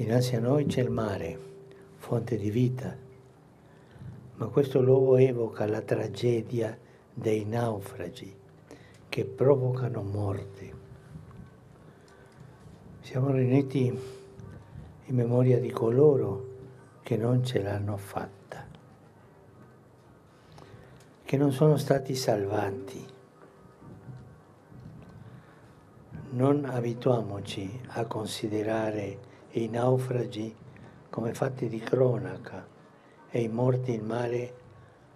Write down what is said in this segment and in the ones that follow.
Dinanzi a noi c'è il mare, fonte di vita, ma questo luogo evoca la tragedia dei naufragi che provocano morte. Siamo riuniti in memoria di coloro che non ce l'hanno fatta, che non sono stati salvati. Non abituamoci a considerare i naufragi come fatti di cronaca e i morti in mare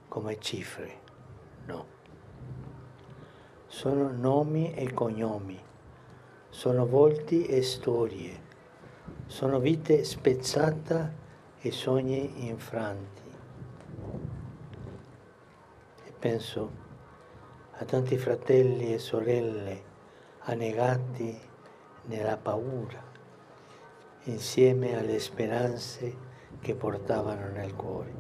come cifre. No. Sono nomi e cognomi, sono volti e storie, sono vite spezzate e sogni infranti. E penso a tanti fratelli e sorelle annegati nella paura, insieme alle speranze che portavano nel cuore.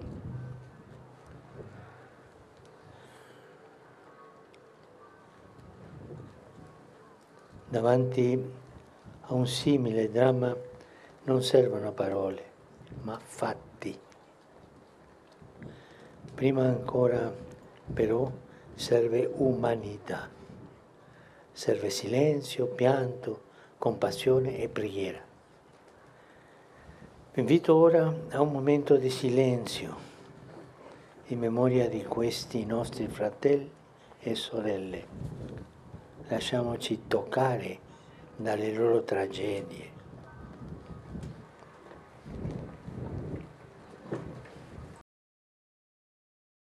Davanti a un simile dramma non servono parole ma fatti. Prima ancora però serve umanità, serve silenzio, pianto, compassione e preghiera. Vi invito ora a un momento di silenzio in memoria di questi nostri fratelli e sorelle. Lasciamoci toccare dalle loro tragedie